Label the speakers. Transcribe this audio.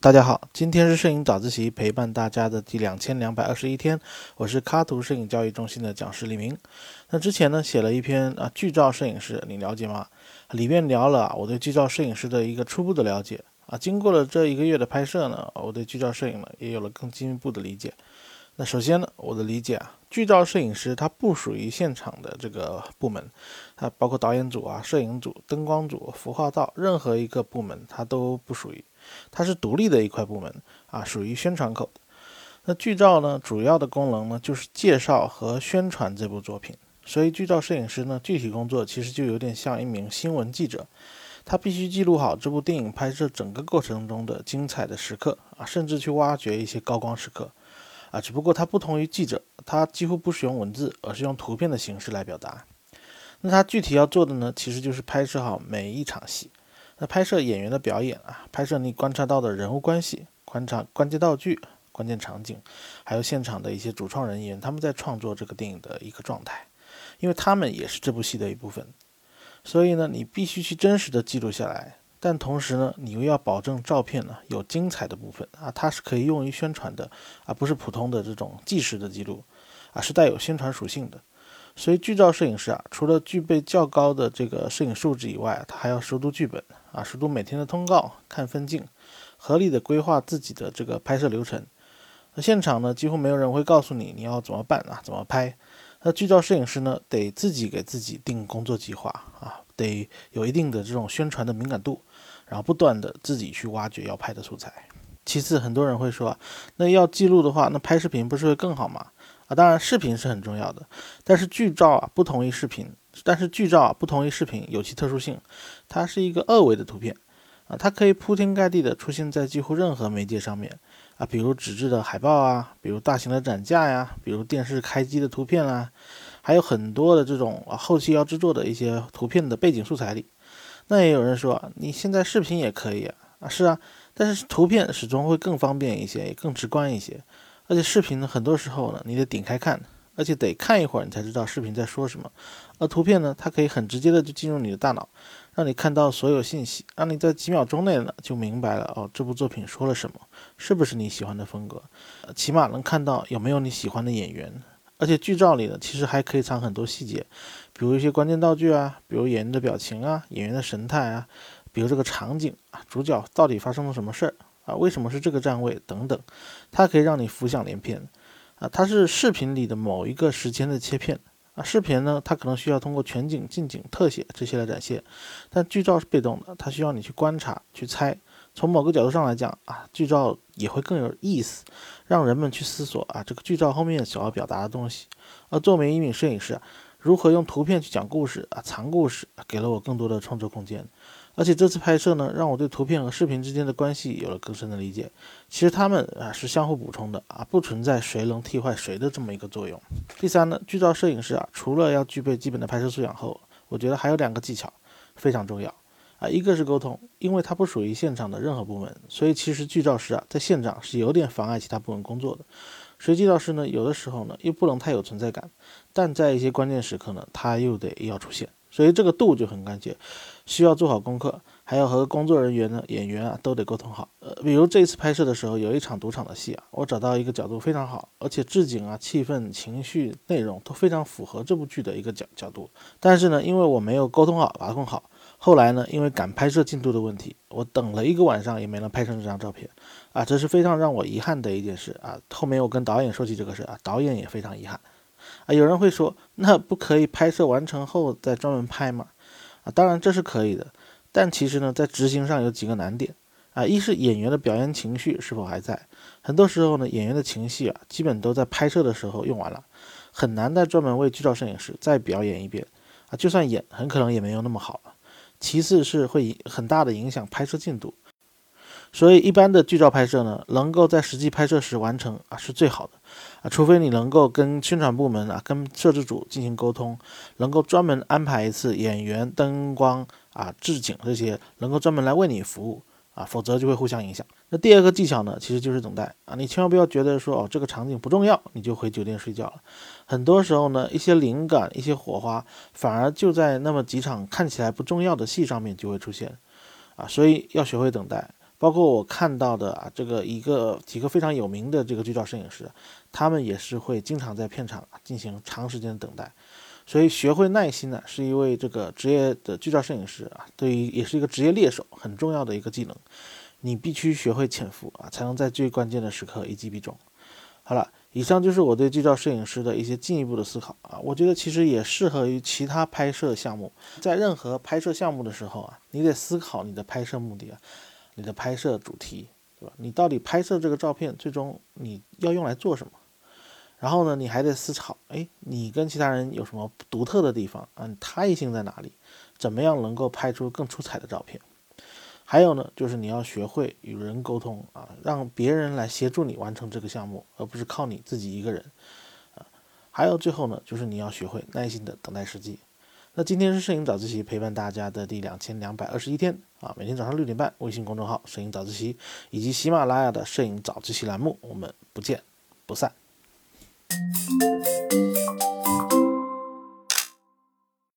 Speaker 1: 大家好，今天是摄影早自习陪伴大家的第两千两百二十一天，我是卡图摄影教育中心的讲师李明。那之前呢写了一篇啊剧照摄影师，你了解吗？里面聊了我对剧照摄影师的一个初步的了解啊。经过了这一个月的拍摄呢，我对剧照摄影呢也有了更进一步的理解。那首先呢，我的理解啊，剧照摄影师他不属于现场的这个部门，它包括导演组啊、摄影组、灯光组、服化道，任何一个部门它都不属于。它是独立的一块部门啊，属于宣传口。那剧照呢，主要的功能呢就是介绍和宣传这部作品。所以剧照摄影师呢，具体工作其实就有点像一名新闻记者，他必须记录好这部电影拍摄整个过程中的精彩的时刻啊，甚至去挖掘一些高光时刻啊。只不过它不同于记者，它几乎不使用文字，而是用图片的形式来表达。那他具体要做的呢，其实就是拍摄好每一场戏。那拍摄演员的表演啊，拍摄你观察到的人物关系、观察关键道具、关键场景，还有现场的一些主创人员，他们在创作这个电影的一个状态，因为他们也是这部戏的一部分，所以呢，你必须去真实的记录下来，但同时呢，你又要保证照片呢有精彩的部分啊，它是可以用于宣传的，而不是普通的这种纪实的记录，啊，是带有宣传属性的。所以剧照摄影师啊，除了具备较高的这个摄影素质以外，他还要熟读剧本啊，熟读每天的通告，看分镜，合理的规划自己的这个拍摄流程。那现场呢，几乎没有人会告诉你你要怎么办啊，怎么拍。那剧照摄影师呢，得自己给自己定工作计划啊，得有一定的这种宣传的敏感度，然后不断的自己去挖掘要拍的素材。其次，很多人会说，那要记录的话，那拍视频不是会更好吗？啊，当然视频是很重要的，但是剧照啊不同于视频，但是剧照啊不同于视频有其特殊性，它是一个二维的图片啊，它可以铺天盖地的出现在几乎任何媒介上面啊，比如纸质的海报啊，比如大型的展架呀，比如电视开机的图片啊，还有很多的这种啊后期要制作的一些图片的背景素材里。那也有人说，你现在视频也可以啊，啊是啊，但是图片始终会更方便一些，也更直观一些。而且视频呢，很多时候呢，你得点开看，而且得看一会儿，你才知道视频在说什么。而图片呢，它可以很直接的就进入你的大脑，让你看到所有信息，让你在几秒钟内呢就明白了哦，这部作品说了什么，是不是你喜欢的风格？起码能看到有没有你喜欢的演员。而且剧照里呢，其实还可以藏很多细节，比如一些关键道具啊，比如演员的表情啊，演员的神态啊，比如这个场景啊，主角到底发生了什么事儿。啊，为什么是这个站位？等等，它可以让你浮想联翩。啊，它是视频里的某一个时间的切片。啊，视频呢，它可能需要通过全景、近景、特写这些来展现，但剧照是被动的，它需要你去观察、去猜。从某个角度上来讲，啊，剧照也会更有意思，让人们去思索啊，这个剧照后面想要表达的东西。而作为一名摄影师，如何用图片去讲故事啊，藏故事，给了我更多的创作空间。而且这次拍摄呢，让我对图片和视频之间的关系有了更深的理解。其实他们啊是相互补充的啊，不存在谁能替换谁的这么一个作用。第三呢，剧照摄影师啊，除了要具备基本的拍摄素养后，我觉得还有两个技巧非常重要啊，一个是沟通，因为它不属于现场的任何部门，所以其实剧照师啊在现场是有点妨碍其他部门工作的。随机导师呢，有的时候呢又不能太有存在感，但在一些关键时刻呢，他又得要出现。所以这个度就很关键，需要做好功课，还要和工作人员呢、演员啊都得沟通好。呃，比如这一次拍摄的时候，有一场赌场的戏啊，我找到一个角度非常好，而且置景啊、气氛、情绪、内容都非常符合这部剧的一个角角度。但是呢，因为我没有沟通好、把控好，后来呢，因为赶拍摄进度的问题，我等了一个晚上也没能拍成这张照片，啊，这是非常让我遗憾的一件事啊。后面我跟导演说起这个事啊，导演也非常遗憾。啊，有人会说，那不可以拍摄完成后再专门拍吗？啊，当然这是可以的，但其实呢，在执行上有几个难点啊。一是演员的表演情绪是否还在，很多时候呢，演员的情绪啊，基本都在拍摄的时候用完了，很难再专门为剧照摄影师再表演一遍啊。就算演，很可能也没有那么好了。其次是会很大的影响拍摄进度。所以，一般的剧照拍摄呢，能够在实际拍摄时完成啊，是最好的啊。除非你能够跟宣传部门啊、跟摄制组进行沟通，能够专门安排一次演员、灯光啊、置景这些，能够专门来为你服务啊，否则就会互相影响。那第二个技巧呢，其实就是等待啊，你千万不要觉得说哦这个场景不重要，你就回酒店睡觉了。很多时候呢，一些灵感、一些火花，反而就在那么几场看起来不重要的戏上面就会出现啊，所以要学会等待。包括我看到的啊，这个一个几个非常有名的这个剧照摄影师，他们也是会经常在片场进行长时间的等待。所以学会耐心呢，是一位这个职业的剧照摄影师啊，对于也是一个职业猎手很重要的一个技能。你必须学会潜伏啊，才能在最关键的时刻一击必中。好了，以上就是我对剧照摄影师的一些进一步的思考啊，我觉得其实也适合于其他拍摄项目。在任何拍摄项目的时候啊，你得思考你的拍摄目的啊，你的拍摄主题，对吧？你到底拍摄这个照片最终你要用来做什么？然后呢，你还得思考，哎，你跟其他人有什么独特的地方啊？差异性在哪里？怎么样能够拍出更出彩的照片？还有呢，就是你要学会与人沟通啊，让别人来协助你完成这个项目，而不是靠你自己一个人啊。还有最后呢，就是你要学会耐心的等待时机。那今天是摄影早自习陪伴大家的第两千两百二十一天啊，每天早上六点半，微信公众号“摄影早自习”以及喜马拉雅的“摄影早自习”栏目，我们不见不散。